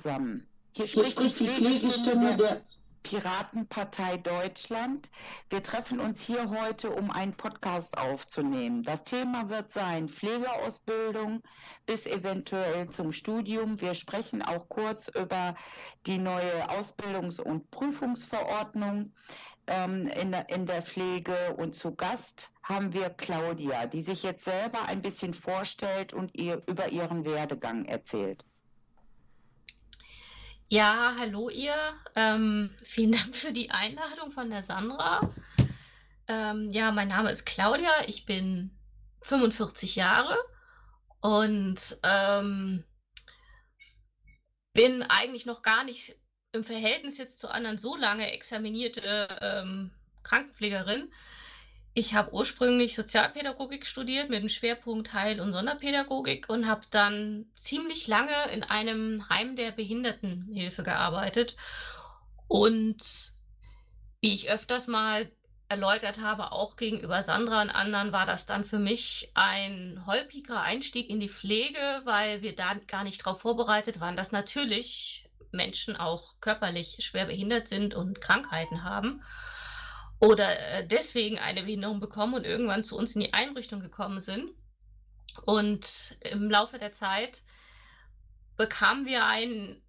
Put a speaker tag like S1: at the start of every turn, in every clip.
S1: Zusammen.
S2: Hier spricht, Hier spricht die Pflegestimme der
S1: Piratenpartei Deutschland. Wir treffen uns hier heute, um einen Podcast aufzunehmen. Das Thema wird sein Pflegeausbildung bis eventuell zum Studium. Wir sprechen auch kurz über die neue Ausbildungs- und Prüfungsverordnung ähm, in, in der Pflege. Und zu Gast haben wir Claudia, die sich jetzt selber ein bisschen vorstellt und ihr über ihren Werdegang erzählt.
S3: Ja, hallo ihr. Ähm, vielen Dank für die Einladung von der Sandra. Ähm, ja, mein Name ist Claudia. Ich bin 45 Jahre und ähm, bin eigentlich noch gar nicht im Verhältnis jetzt zu anderen so lange examinierte ähm, Krankenpflegerin. Ich habe ursprünglich Sozialpädagogik studiert mit dem Schwerpunkt Heil- und Sonderpädagogik und habe dann ziemlich lange in einem Heim der Behindertenhilfe gearbeitet. Und wie ich öfters mal erläutert habe, auch gegenüber Sandra und anderen, war das dann für mich ein holpriger Einstieg in die Pflege, weil wir da gar nicht darauf vorbereitet waren, dass natürlich Menschen auch körperlich schwer behindert sind und Krankheiten haben oder äh, deswegen eine Behinderung bekommen und irgendwann zu uns in die Einrichtung gekommen sind. Und im Laufe der Zeit bekamen wir eine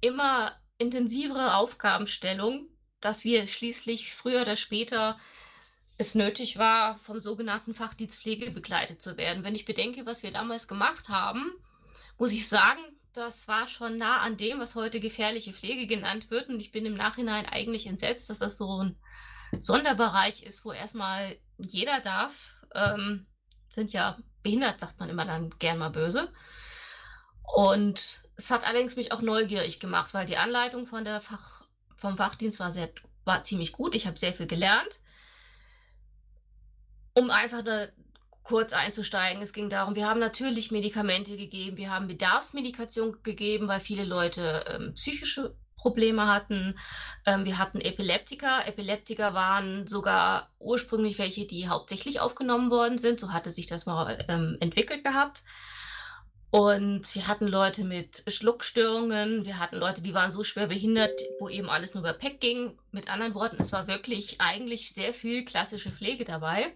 S3: immer intensivere Aufgabenstellung, dass wir schließlich früher oder später es nötig war, vom sogenannten Fachdienst Pflege begleitet zu werden. Wenn ich bedenke, was wir damals gemacht haben, muss ich sagen, das war schon nah an dem, was heute gefährliche Pflege genannt wird. Und ich bin im Nachhinein eigentlich entsetzt, dass das so ein Sonderbereich ist, wo erstmal jeder darf. Ähm, sind ja behindert, sagt man immer dann gern mal böse. Und es hat allerdings mich auch neugierig gemacht, weil die Anleitung von der Fach, vom Fachdienst war, sehr, war ziemlich gut. Ich habe sehr viel gelernt. Um einfach eine, kurz einzusteigen, es ging darum, wir haben natürlich Medikamente gegeben, wir haben Bedarfsmedikation gegeben, weil viele Leute ähm, psychische Probleme hatten. Ähm, wir hatten Epileptiker. Epileptiker waren sogar ursprünglich welche, die hauptsächlich aufgenommen worden sind. So hatte sich das mal ähm, entwickelt gehabt. Und wir hatten Leute mit Schluckstörungen, wir hatten Leute, die waren so schwer behindert, wo eben alles nur über PEC ging. Mit anderen Worten, es war wirklich eigentlich sehr viel klassische Pflege dabei.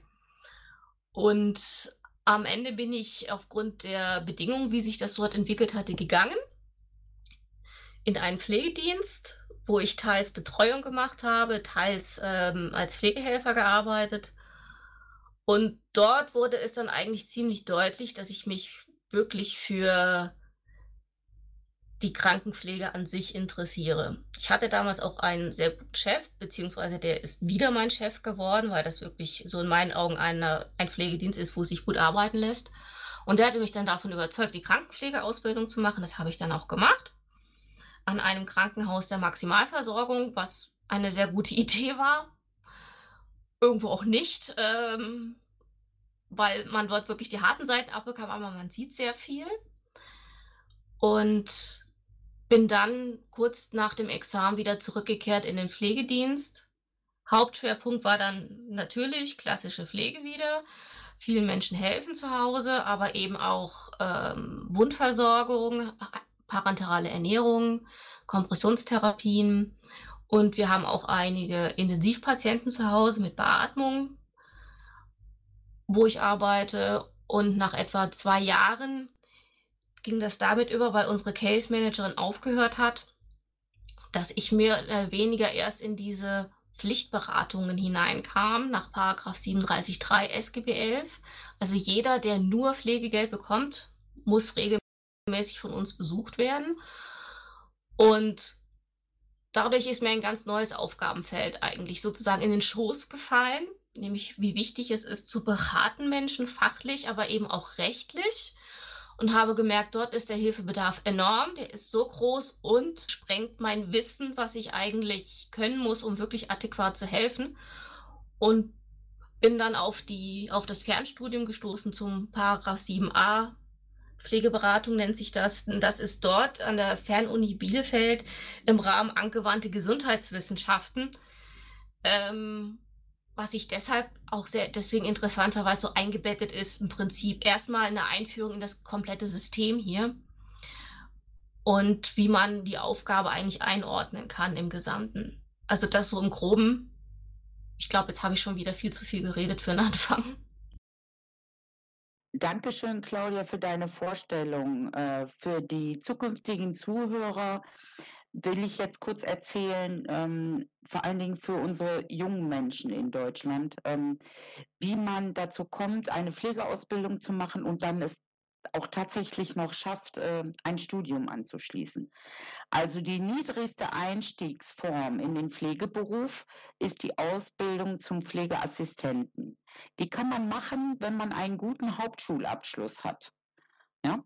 S3: Und am Ende bin ich aufgrund der Bedingungen, wie sich das dort entwickelt hatte, gegangen in einen Pflegedienst, wo ich teils Betreuung gemacht habe, teils ähm, als Pflegehelfer gearbeitet. Und dort wurde es dann eigentlich ziemlich deutlich, dass ich mich wirklich für die Krankenpflege an sich interessiere. Ich hatte damals auch einen sehr guten Chef, beziehungsweise der ist wieder mein Chef geworden, weil das wirklich so in meinen Augen eine, ein Pflegedienst ist, wo es sich gut arbeiten lässt. Und der hatte mich dann davon überzeugt, die Krankenpflegeausbildung zu machen. Das habe ich dann auch gemacht an einem Krankenhaus der Maximalversorgung, was eine sehr gute Idee war. Irgendwo auch nicht, ähm, weil man dort wirklich die harten Seiten abbekam, aber man sieht sehr viel. Und bin dann kurz nach dem Examen wieder zurückgekehrt in den Pflegedienst. Hauptschwerpunkt war dann natürlich klassische Pflege wieder. Vielen Menschen helfen zu Hause, aber eben auch ähm, Wundversorgung, parenterale Ernährung, Kompressionstherapien und wir haben auch einige Intensivpatienten zu Hause mit Beatmung, wo ich arbeite. Und nach etwa zwei Jahren ging das damit über, weil unsere Case Managerin aufgehört hat, dass ich mehr oder weniger erst in diese Pflichtberatungen hineinkam nach 37.3 SGB 11. Also jeder, der nur Pflegegeld bekommt, muss regelmäßig regelmäßig von uns besucht werden. Und dadurch ist mir ein ganz neues Aufgabenfeld eigentlich sozusagen in den Schoß gefallen, nämlich wie wichtig es ist zu beraten Menschen fachlich, aber eben auch rechtlich. Und habe gemerkt, dort ist der Hilfebedarf enorm, der ist so groß und sprengt mein Wissen, was ich eigentlich können muss, um wirklich adäquat zu helfen. Und bin dann auf, die, auf das Fernstudium gestoßen zum Paragraph 7a Pflegeberatung nennt sich das. Das ist dort an der Fernuni Bielefeld im Rahmen angewandte Gesundheitswissenschaften. Ähm, was ich deshalb auch sehr deswegen interessant war, weil es so eingebettet ist, im Prinzip erstmal eine Einführung in das komplette System hier. und wie man die Aufgabe eigentlich einordnen kann im Gesamten. Also das so im Groben. Ich glaube, jetzt habe ich schon wieder viel zu viel geredet für den Anfang.
S1: Dankeschön, Claudia, für deine Vorstellung. Äh, für die zukünftigen Zuhörer will ich jetzt kurz erzählen, ähm, vor allen Dingen für unsere jungen Menschen in Deutschland, ähm, wie man dazu kommt, eine Pflegeausbildung zu machen und dann es auch tatsächlich noch schafft, äh, ein Studium anzuschließen. Also die niedrigste Einstiegsform in den Pflegeberuf ist die Ausbildung zum Pflegeassistenten. Die kann man machen, wenn man einen guten Hauptschulabschluss hat. Ja?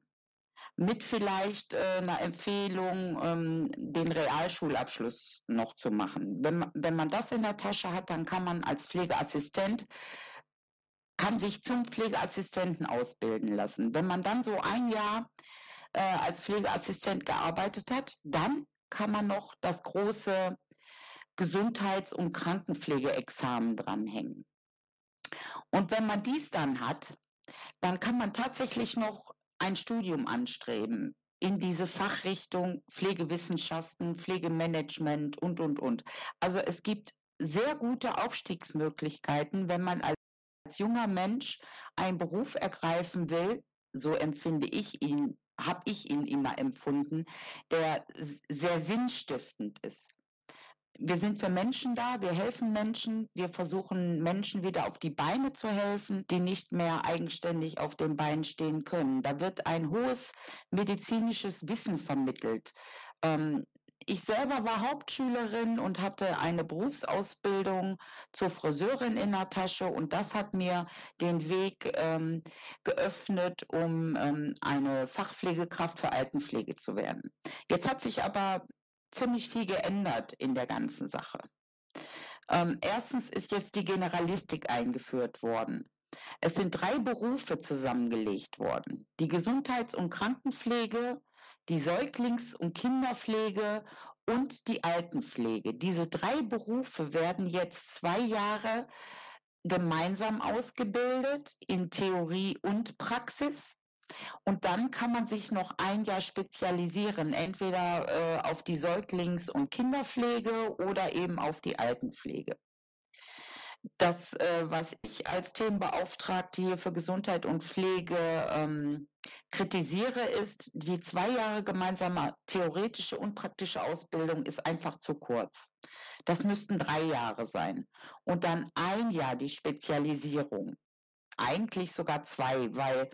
S1: Mit vielleicht äh, einer Empfehlung, ähm, den Realschulabschluss noch zu machen. Wenn, wenn man das in der Tasche hat, dann kann man als Pflegeassistent kann sich zum Pflegeassistenten ausbilden lassen. Wenn man dann so ein Jahr äh, als Pflegeassistent gearbeitet hat, dann kann man noch das große Gesundheits- und Krankenpflegeexamen dranhängen. Und wenn man dies dann hat, dann kann man tatsächlich noch ein Studium anstreben in diese Fachrichtung Pflegewissenschaften, Pflegemanagement und, und, und. Also es gibt sehr gute Aufstiegsmöglichkeiten, wenn man als als junger Mensch einen Beruf ergreifen will, so empfinde ich ihn, habe ich ihn immer empfunden, der sehr sinnstiftend ist. Wir sind für Menschen da, wir helfen Menschen, wir versuchen Menschen wieder auf die Beine zu helfen, die nicht mehr eigenständig auf den Beinen stehen können. Da wird ein hohes medizinisches Wissen vermittelt. Ähm, ich selber war Hauptschülerin und hatte eine Berufsausbildung zur Friseurin in der Tasche und das hat mir den Weg ähm, geöffnet, um ähm, eine Fachpflegekraft für Altenpflege zu werden. Jetzt hat sich aber ziemlich viel geändert in der ganzen Sache. Ähm, erstens ist jetzt die Generalistik eingeführt worden. Es sind drei Berufe zusammengelegt worden. Die Gesundheits- und Krankenpflege, die Säuglings- und Kinderpflege und die Altenpflege. Diese drei Berufe werden jetzt zwei Jahre gemeinsam ausgebildet in Theorie und Praxis. Und dann kann man sich noch ein Jahr spezialisieren, entweder äh, auf die Säuglings- und Kinderpflege oder eben auf die Altenpflege. Das, äh, was ich als Themenbeauftragte hier für Gesundheit und Pflege ähm, kritisiere, ist, die zwei Jahre gemeinsame theoretische und praktische Ausbildung ist einfach zu kurz. Das müssten drei Jahre sein. Und dann ein Jahr die Spezialisierung. Eigentlich sogar zwei, weil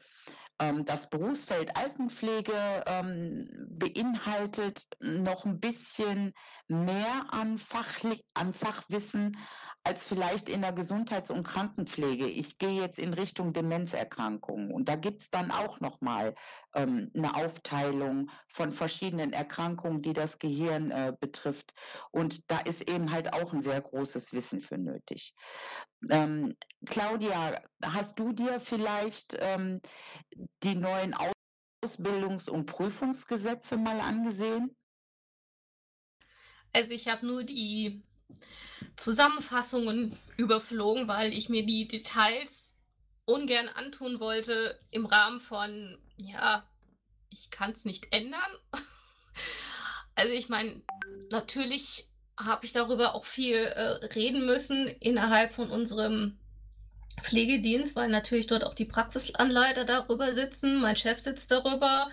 S1: das Berufsfeld Altenpflege ähm, beinhaltet noch ein bisschen mehr an, Fachli an Fachwissen als vielleicht in der Gesundheits- und Krankenpflege. Ich gehe jetzt in Richtung Demenzerkrankungen und da gibt es dann auch nochmal ähm, eine Aufteilung von verschiedenen Erkrankungen, die das Gehirn äh, betrifft. Und da ist eben halt auch ein sehr großes Wissen für nötig. Ähm, Claudia, hast du dir vielleicht ähm, die neuen Ausbildungs- und Prüfungsgesetze mal angesehen?
S3: Also ich habe nur die Zusammenfassungen überflogen, weil ich mir die Details ungern antun wollte im Rahmen von, ja, ich kann es nicht ändern. Also ich meine, natürlich habe ich darüber auch viel äh, reden müssen innerhalb von unserem Pflegedienst, weil natürlich dort auch die Praxisanleiter darüber sitzen. Mein Chef sitzt darüber.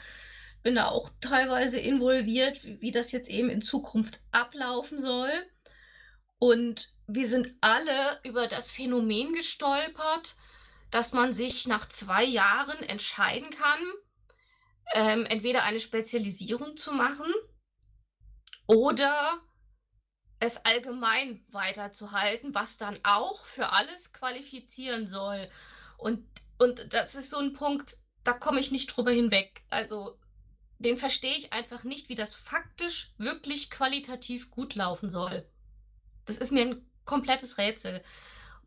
S3: Bin da auch teilweise involviert, wie, wie das jetzt eben in Zukunft ablaufen soll. Und wir sind alle über das Phänomen gestolpert, dass man sich nach zwei Jahren entscheiden kann, ähm, entweder eine Spezialisierung zu machen oder es allgemein weiterzuhalten, was dann auch für alles qualifizieren soll. Und, und das ist so ein Punkt, da komme ich nicht drüber hinweg. Also den verstehe ich einfach nicht, wie das faktisch wirklich qualitativ gut laufen soll. Das ist mir ein komplettes Rätsel.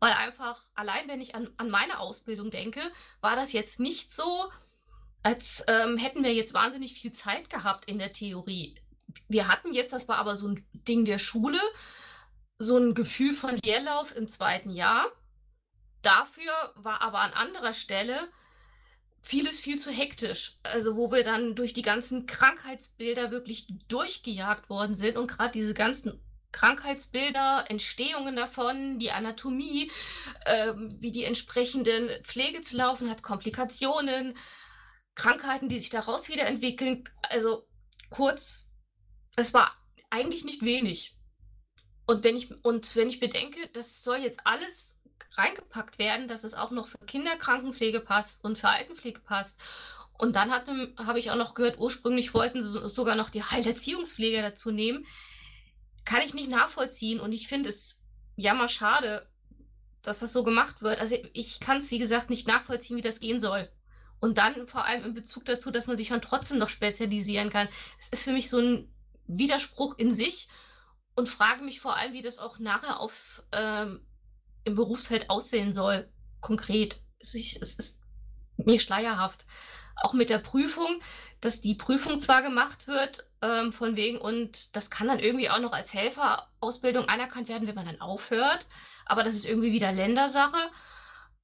S3: Weil einfach, allein wenn ich an, an meine Ausbildung denke, war das jetzt nicht so, als ähm, hätten wir jetzt wahnsinnig viel Zeit gehabt in der Theorie. Wir hatten jetzt, das war aber so ein Ding der Schule, so ein Gefühl von Leerlauf im zweiten Jahr. Dafür war aber an anderer Stelle vieles viel zu hektisch. Also wo wir dann durch die ganzen Krankheitsbilder wirklich durchgejagt worden sind und gerade diese ganzen Krankheitsbilder, Entstehungen davon, die Anatomie, ähm, wie die entsprechenden Pflege zu laufen hat, Komplikationen, Krankheiten, die sich daraus wiederentwickeln. Also kurz, es war eigentlich nicht wenig. Und wenn ich, und wenn ich bedenke, das soll jetzt alles reingepackt werden, dass es auch noch für Kinderkrankenpflege passt und für Altenpflege passt. Und dann habe ich auch noch gehört, ursprünglich wollten sie sogar noch die Heilerziehungspflege dazu nehmen. Kann ich nicht nachvollziehen und ich finde es jammer schade, dass das so gemacht wird. Also ich kann es, wie gesagt, nicht nachvollziehen, wie das gehen soll. Und dann vor allem in Bezug dazu, dass man sich dann trotzdem noch spezialisieren kann. Es ist für mich so ein Widerspruch in sich und frage mich vor allem, wie das auch nachher auf ähm, im Berufsfeld aussehen soll, konkret. Es ist, es ist mir schleierhaft. Auch mit der Prüfung, dass die Prüfung zwar gemacht wird, ähm, von wegen, und das kann dann irgendwie auch noch als Helferausbildung anerkannt werden, wenn man dann aufhört, aber das ist irgendwie wieder Ländersache.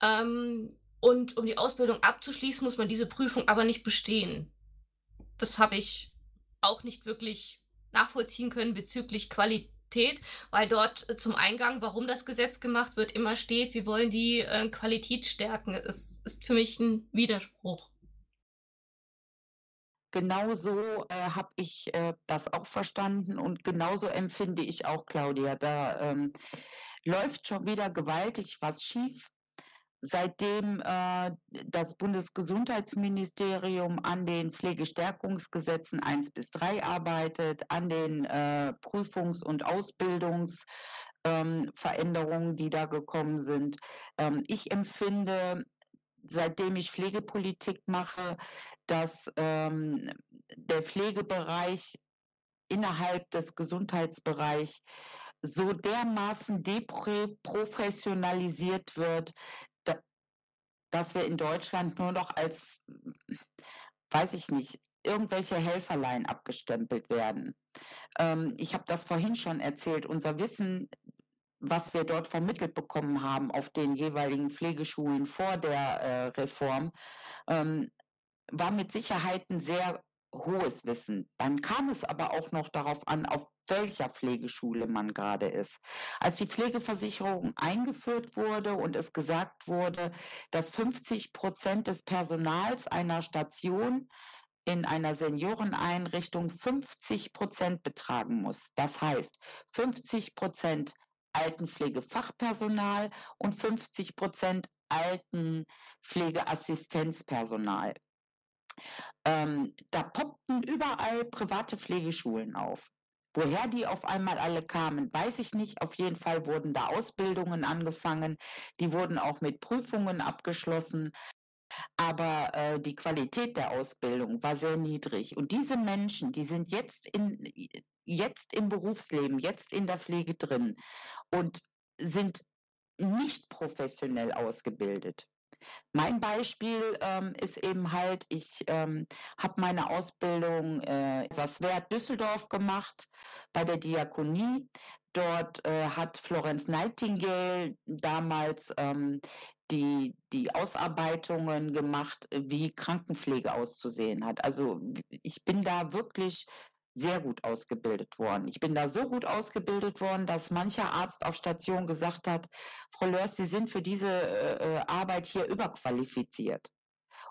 S3: Ähm, und um die Ausbildung abzuschließen, muss man diese Prüfung aber nicht bestehen. Das habe ich auch nicht wirklich nachvollziehen können bezüglich Qualität weil dort äh, zum Eingang, warum das Gesetz gemacht wird, immer steht, wir wollen die äh, Qualität stärken. Es ist für mich ein Widerspruch.
S1: Genauso äh, habe ich äh, das auch verstanden und genauso empfinde ich auch, Claudia. Da ähm, läuft schon wieder gewaltig was schief seitdem äh, das Bundesgesundheitsministerium an den Pflegestärkungsgesetzen 1 bis 3 arbeitet, an den äh, Prüfungs- und Ausbildungsveränderungen, ähm, die da gekommen sind. Ähm, ich empfinde, seitdem ich Pflegepolitik mache, dass ähm, der Pflegebereich innerhalb des Gesundheitsbereichs so dermaßen deprofessionalisiert wird, dass wir in Deutschland nur noch als, weiß ich nicht, irgendwelche Helferlein abgestempelt werden. Ähm, ich habe das vorhin schon erzählt. Unser Wissen, was wir dort vermittelt bekommen haben auf den jeweiligen Pflegeschulen vor der äh, Reform, ähm, war mit Sicherheit ein sehr hohes Wissen. Dann kam es aber auch noch darauf an, auf welcher Pflegeschule man gerade ist. Als die Pflegeversicherung eingeführt wurde und es gesagt wurde, dass 50 Prozent des Personals einer Station in einer Senioreneinrichtung 50 Prozent betragen muss. Das heißt, 50 Prozent Altenpflegefachpersonal und 50 Prozent Altenpflegeassistenzpersonal. Ähm, da poppten überall private Pflegeschulen auf. Woher die auf einmal alle kamen, weiß ich nicht. Auf jeden Fall wurden da Ausbildungen angefangen. Die wurden auch mit Prüfungen abgeschlossen. Aber äh, die Qualität der Ausbildung war sehr niedrig. Und diese Menschen, die sind jetzt, in, jetzt im Berufsleben, jetzt in der Pflege drin und sind nicht professionell ausgebildet. Mein Beispiel ähm, ist eben halt, ich ähm, habe meine Ausbildung äh, in Sasswert Düsseldorf gemacht bei der Diakonie. Dort äh, hat Florence Nightingale damals ähm, die, die Ausarbeitungen gemacht, wie Krankenpflege auszusehen hat. Also ich bin da wirklich sehr gut ausgebildet worden. Ich bin da so gut ausgebildet worden, dass mancher Arzt auf Station gesagt hat, Frau Lörs, Sie sind für diese äh, äh Arbeit hier überqualifiziert.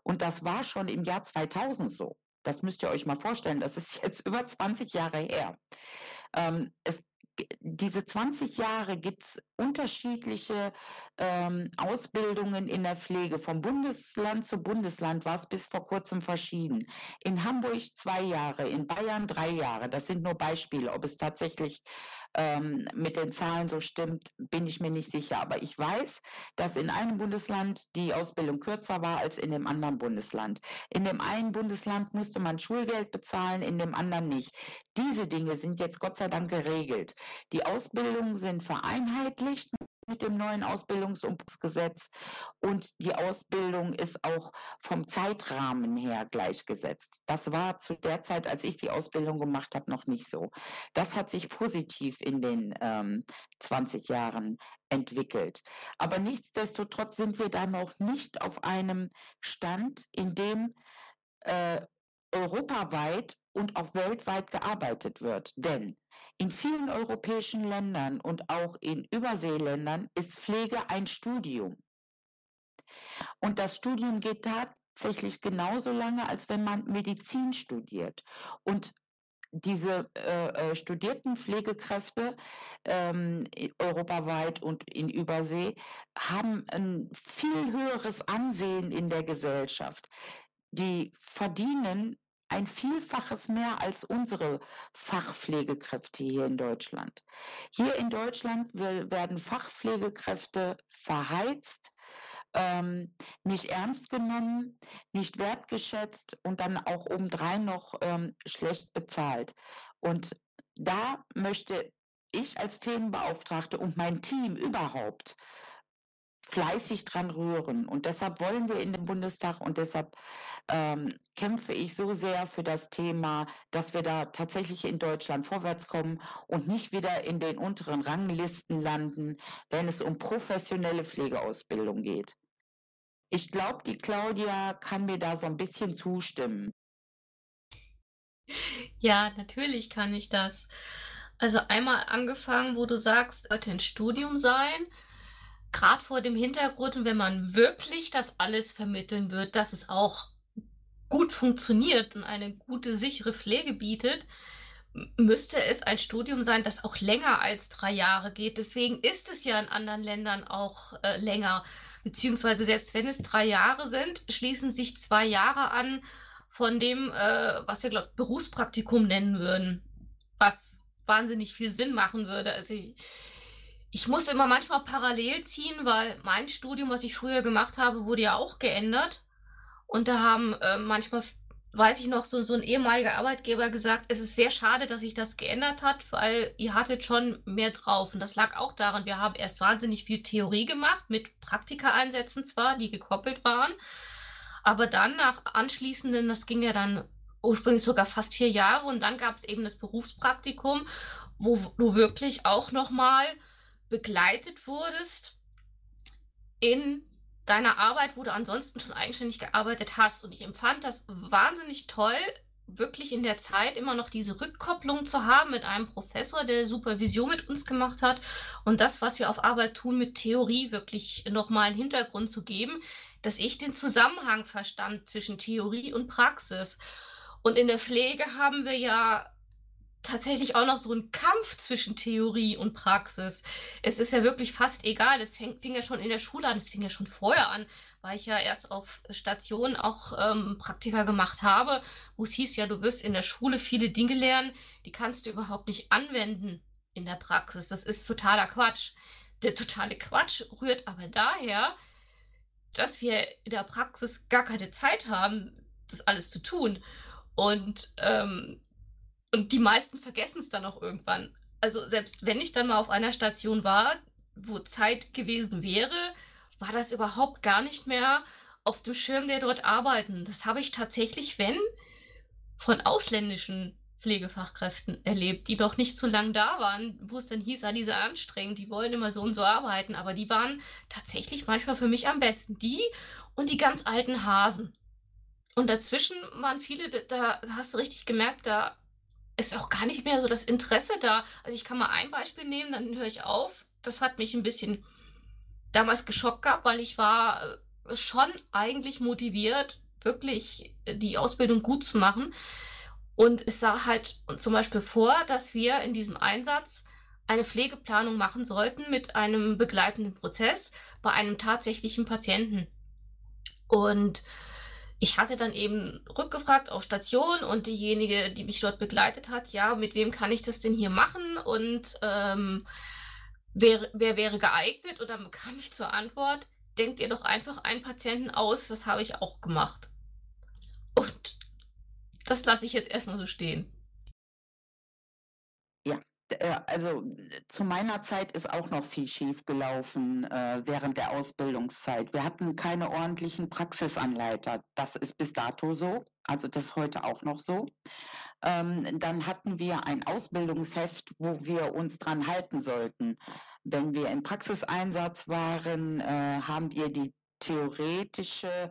S1: Und das war schon im Jahr 2000 so. Das müsst ihr euch mal vorstellen. Das ist jetzt über 20 Jahre her. Ähm, es diese 20 Jahre gibt es unterschiedliche ähm, Ausbildungen in der Pflege. Vom Bundesland zu Bundesland war es bis vor kurzem verschieden. In Hamburg zwei Jahre, in Bayern drei Jahre. Das sind nur Beispiele. Ob es tatsächlich ähm, mit den Zahlen so stimmt, bin ich mir nicht sicher. Aber ich weiß, dass in einem Bundesland die Ausbildung kürzer war als in dem anderen Bundesland. In dem einen Bundesland musste man Schulgeld bezahlen, in dem anderen nicht. Diese Dinge sind jetzt Gott sei Dank geregelt. Die Ausbildungen sind vereinheitlicht. Mit dem neuen Ausbildungsumbruchsgesetz und die Ausbildung ist auch vom Zeitrahmen her gleichgesetzt. Das war zu der Zeit, als ich die Ausbildung gemacht habe, noch nicht so. Das hat sich positiv in den ähm, 20 Jahren entwickelt. Aber nichtsdestotrotz sind wir da noch nicht auf einem Stand, in dem äh, europaweit und auch weltweit gearbeitet wird. Denn in vielen europäischen Ländern und auch in Überseeländern ist Pflege ein Studium. Und das Studium geht tatsächlich genauso lange, als wenn man Medizin studiert. Und diese äh, äh studierten Pflegekräfte ähm, europaweit und in Übersee haben ein viel höheres Ansehen in der Gesellschaft. Die verdienen ein Vielfaches mehr als unsere Fachpflegekräfte hier in Deutschland. Hier in Deutschland werden Fachpflegekräfte verheizt, ähm, nicht ernst genommen, nicht wertgeschätzt und dann auch obendrein noch ähm, schlecht bezahlt. Und da möchte ich als Themenbeauftragte und mein Team überhaupt fleißig dran rühren. Und deshalb wollen wir in den Bundestag und deshalb ähm, kämpfe ich so sehr für das Thema, dass wir da tatsächlich in Deutschland vorwärts kommen und nicht wieder in den unteren Ranglisten landen, wenn es um professionelle Pflegeausbildung geht. Ich glaube, die Claudia kann mir da so ein bisschen zustimmen.
S3: Ja, natürlich kann ich das. Also einmal angefangen, wo du sagst, sollte ein Studium sein gerade vor dem Hintergrund, wenn man wirklich das alles vermitteln wird, dass es auch gut funktioniert und eine gute, sichere Pflege bietet, müsste es ein Studium sein, das auch länger als drei Jahre geht. Deswegen ist es ja in anderen Ländern auch äh, länger. Beziehungsweise selbst wenn es drei Jahre sind, schließen sich zwei Jahre an von dem, äh, was wir, glaube Berufspraktikum nennen würden. Was wahnsinnig viel Sinn machen würde. Also ich, ich muss immer manchmal parallel ziehen, weil mein Studium, was ich früher gemacht habe, wurde ja auch geändert. Und da haben äh, manchmal, weiß ich noch, so, so ein ehemaliger Arbeitgeber gesagt, es ist sehr schade, dass sich das geändert hat, weil ihr hattet schon mehr drauf. Und das lag auch daran, wir haben erst wahnsinnig viel Theorie gemacht, mit Praktika-Einsätzen zwar, die gekoppelt waren. Aber dann nach anschließenden, das ging ja dann ursprünglich sogar fast vier Jahre und dann gab es eben das Berufspraktikum, wo du wirklich auch nochmal mal begleitet wurdest in deiner Arbeit, wo du ansonsten schon eigenständig gearbeitet hast. Und ich empfand das wahnsinnig toll, wirklich in der Zeit immer noch diese Rückkopplung zu haben mit einem Professor, der Supervision mit uns gemacht hat und das, was wir auf Arbeit tun, mit Theorie wirklich nochmal einen Hintergrund zu geben, dass ich den Zusammenhang verstand zwischen Theorie und Praxis. Und in der Pflege haben wir ja tatsächlich auch noch so ein Kampf zwischen Theorie und Praxis. Es ist ja wirklich fast egal. Es fing, ja schon in der Schule an, es fing ja schon vorher an, weil ich ja erst auf Station auch ähm, Praktika gemacht habe, wo es hieß ja, du wirst in der Schule viele Dinge lernen, die kannst du überhaupt nicht anwenden in der Praxis. Das ist totaler Quatsch. Der totale Quatsch rührt aber daher, dass wir in der Praxis gar keine Zeit haben, das alles zu tun. Und ähm, und die meisten vergessen es dann auch irgendwann. Also selbst wenn ich dann mal auf einer Station war, wo Zeit gewesen wäre, war das überhaupt gar nicht mehr auf dem Schirm der dort arbeiten. Das habe ich tatsächlich, wenn, von ausländischen Pflegefachkräften erlebt, die noch nicht so lange da waren, wo es dann hieß, ah, diese anstrengend, die wollen immer so und so arbeiten, aber die waren tatsächlich manchmal für mich am besten. Die und die ganz alten Hasen. Und dazwischen waren viele, da hast du richtig gemerkt, da ist auch gar nicht mehr so das Interesse da. Also ich kann mal ein Beispiel nehmen, dann höre ich auf. Das hat mich ein bisschen damals geschockt gehabt, weil ich war äh, schon eigentlich motiviert, wirklich äh, die Ausbildung gut zu machen. Und es sah halt zum Beispiel vor, dass wir in diesem Einsatz eine Pflegeplanung machen sollten mit einem begleitenden Prozess bei einem tatsächlichen Patienten. Und ich hatte dann eben rückgefragt auf Station und diejenige, die mich dort begleitet hat, ja, mit wem kann ich das denn hier machen und ähm, wer, wer wäre geeignet? Und dann bekam ich zur Antwort, denkt ihr doch einfach einen Patienten aus, das habe ich auch gemacht. Und das lasse ich jetzt erstmal so stehen.
S1: Äh, also zu meiner Zeit ist auch noch viel schief gelaufen äh, während der Ausbildungszeit. Wir hatten keine ordentlichen Praxisanleiter. Das ist bis dato so. Also das ist heute auch noch so. Ähm, dann hatten wir ein Ausbildungsheft, wo wir uns dran halten sollten. Wenn wir im Praxiseinsatz waren, äh, haben wir die theoretische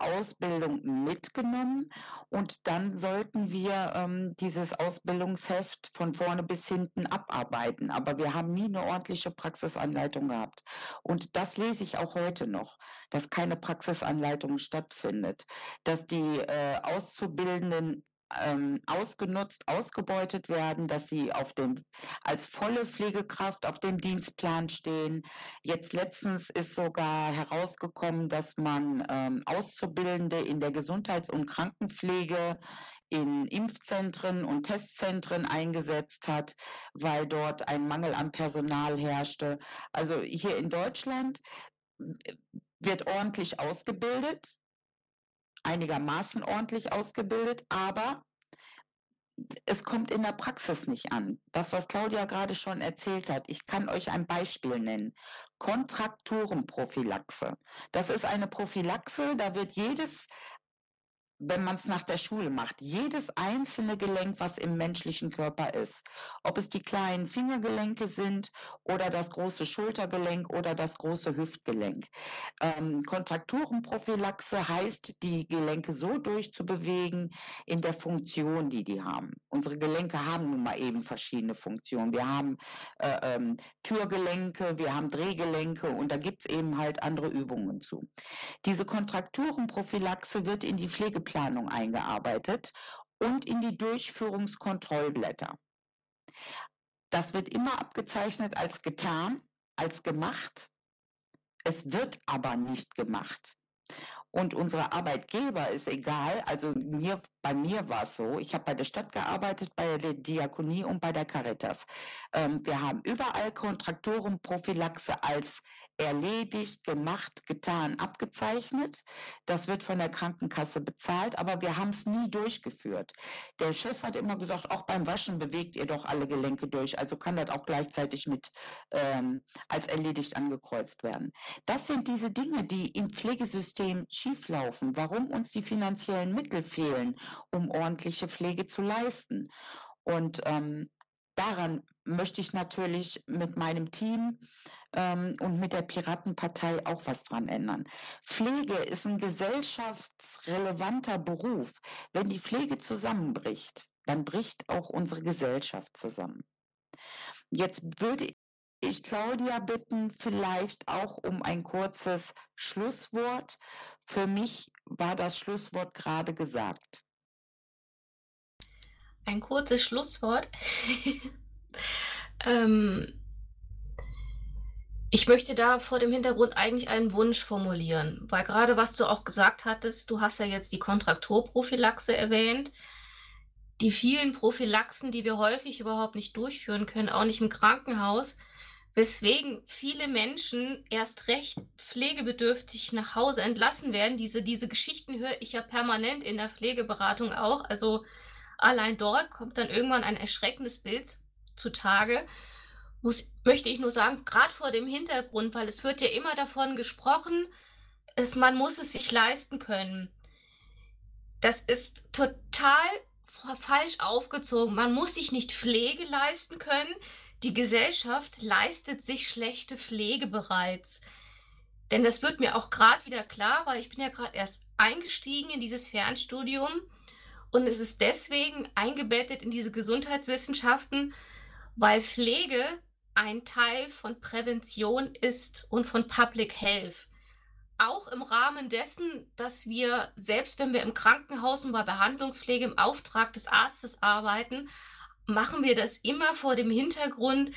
S1: Ausbildung mitgenommen und dann sollten wir ähm, dieses Ausbildungsheft von vorne bis hinten abarbeiten. Aber wir haben nie eine ordentliche Praxisanleitung gehabt. Und das lese ich auch heute noch, dass keine Praxisanleitung stattfindet, dass die äh, Auszubildenden ähm, ausgenutzt, ausgebeutet werden, dass sie auf dem, als volle Pflegekraft auf dem Dienstplan stehen. Jetzt letztens ist sogar herausgekommen, dass man ähm, Auszubildende in der Gesundheits- und Krankenpflege in Impfzentren und Testzentren eingesetzt hat, weil dort ein Mangel an Personal herrschte. Also hier in Deutschland äh, wird ordentlich ausgebildet einigermaßen ordentlich ausgebildet, aber es kommt in der Praxis nicht an. Das, was Claudia gerade schon erzählt hat, ich kann euch ein Beispiel nennen. Kontrakturenprophylaxe. Das ist eine Prophylaxe, da wird jedes wenn man es nach der Schule macht, jedes einzelne Gelenk, was im menschlichen Körper ist, ob es die kleinen Fingergelenke sind oder das große Schultergelenk oder das große Hüftgelenk. Ähm, Kontrakturenprophylaxe heißt, die Gelenke so durchzubewegen in der Funktion, die die haben. Unsere Gelenke haben nun mal eben verschiedene Funktionen. Wir haben äh, ähm, Türgelenke, wir haben Drehgelenke und da gibt es eben halt andere Übungen zu. Diese Kontrakturenprophylaxe wird in die Pflege Planung eingearbeitet und in die Durchführungskontrollblätter. Das wird immer abgezeichnet als getan, als gemacht. Es wird aber nicht gemacht. Und unsere Arbeitgeber ist egal, also mir, bei mir war es so, ich habe bei der Stadt gearbeitet, bei der Diakonie und bei der Caritas. Ähm, wir haben überall Kontraktorenprophylaxe als erledigt, gemacht, getan, abgezeichnet. Das wird von der Krankenkasse bezahlt, aber wir haben es nie durchgeführt. Der Chef hat immer gesagt, auch beim Waschen bewegt ihr doch alle Gelenke durch, also kann das auch gleichzeitig mit ähm, als erledigt angekreuzt werden. Das sind diese Dinge, die im Pflegesystem schieflaufen, warum uns die finanziellen Mittel fehlen, um ordentliche Pflege zu leisten. Und ähm, daran möchte ich natürlich mit meinem Team ähm, und mit der Piratenpartei auch was dran ändern. Pflege ist ein gesellschaftsrelevanter Beruf. Wenn die Pflege zusammenbricht, dann bricht auch unsere Gesellschaft zusammen. Jetzt würde ich Claudia bitten, vielleicht auch um ein kurzes Schlusswort. Für mich war das Schlusswort gerade gesagt.
S3: Ein kurzes Schlusswort. ähm, ich möchte da vor dem Hintergrund eigentlich einen Wunsch formulieren, weil gerade was du auch gesagt hattest, du hast ja jetzt die Kontraktorprophylaxe erwähnt. Die vielen Prophylaxen, die wir häufig überhaupt nicht durchführen können, auch nicht im Krankenhaus, weswegen viele Menschen erst recht pflegebedürftig nach Hause entlassen werden. Diese, diese Geschichten höre ich ja permanent in der Pflegeberatung auch. Also allein dort kommt dann irgendwann ein erschreckendes Bild zutage muss, möchte ich nur sagen, gerade vor dem Hintergrund, weil es wird ja immer davon gesprochen, es, man muss es sich leisten können. Das ist total falsch aufgezogen. Man muss sich nicht Pflege leisten können. Die Gesellschaft leistet sich schlechte Pflege bereits. Denn das wird mir auch gerade wieder klar, weil ich bin ja gerade erst eingestiegen in dieses Fernstudium und es ist deswegen eingebettet in diese Gesundheitswissenschaften, weil Pflege ein Teil von Prävention ist und von Public Health. Auch im Rahmen dessen, dass wir, selbst wenn wir im Krankenhaus und bei Behandlungspflege im Auftrag des Arztes arbeiten, machen wir das immer vor dem Hintergrund,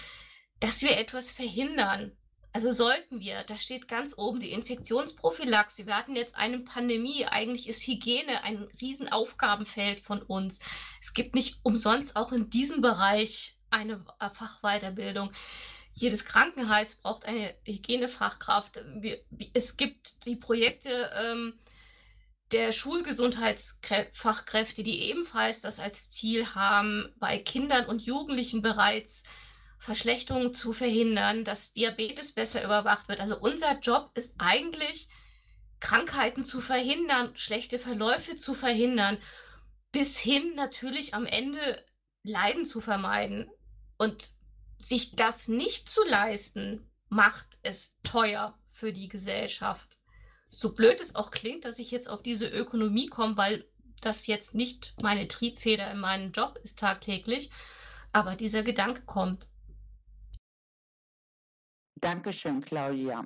S3: dass wir etwas verhindern. Also sollten wir, da steht ganz oben die Infektionsprophylaxe. Wir hatten jetzt eine Pandemie. Eigentlich ist Hygiene ein Riesenaufgabenfeld von uns. Es gibt nicht umsonst auch in diesem Bereich eine äh, Fachweiterbildung. Jedes Krankenhaus braucht eine Hygienefachkraft. Es gibt die Projekte ähm, der Schulgesundheitsfachkräfte, die ebenfalls das als Ziel haben, bei Kindern und Jugendlichen bereits Verschlechterungen zu verhindern, dass Diabetes besser überwacht wird. Also unser Job ist eigentlich, Krankheiten zu verhindern, schlechte Verläufe zu verhindern, bis hin natürlich am Ende Leiden zu vermeiden. Und sich das nicht zu leisten, macht es teuer für die Gesellschaft. So blöd es auch klingt, dass ich jetzt auf diese Ökonomie komme, weil das jetzt nicht meine Triebfeder in meinem Job ist tagtäglich, aber dieser Gedanke kommt.
S1: Dankeschön, Claudia.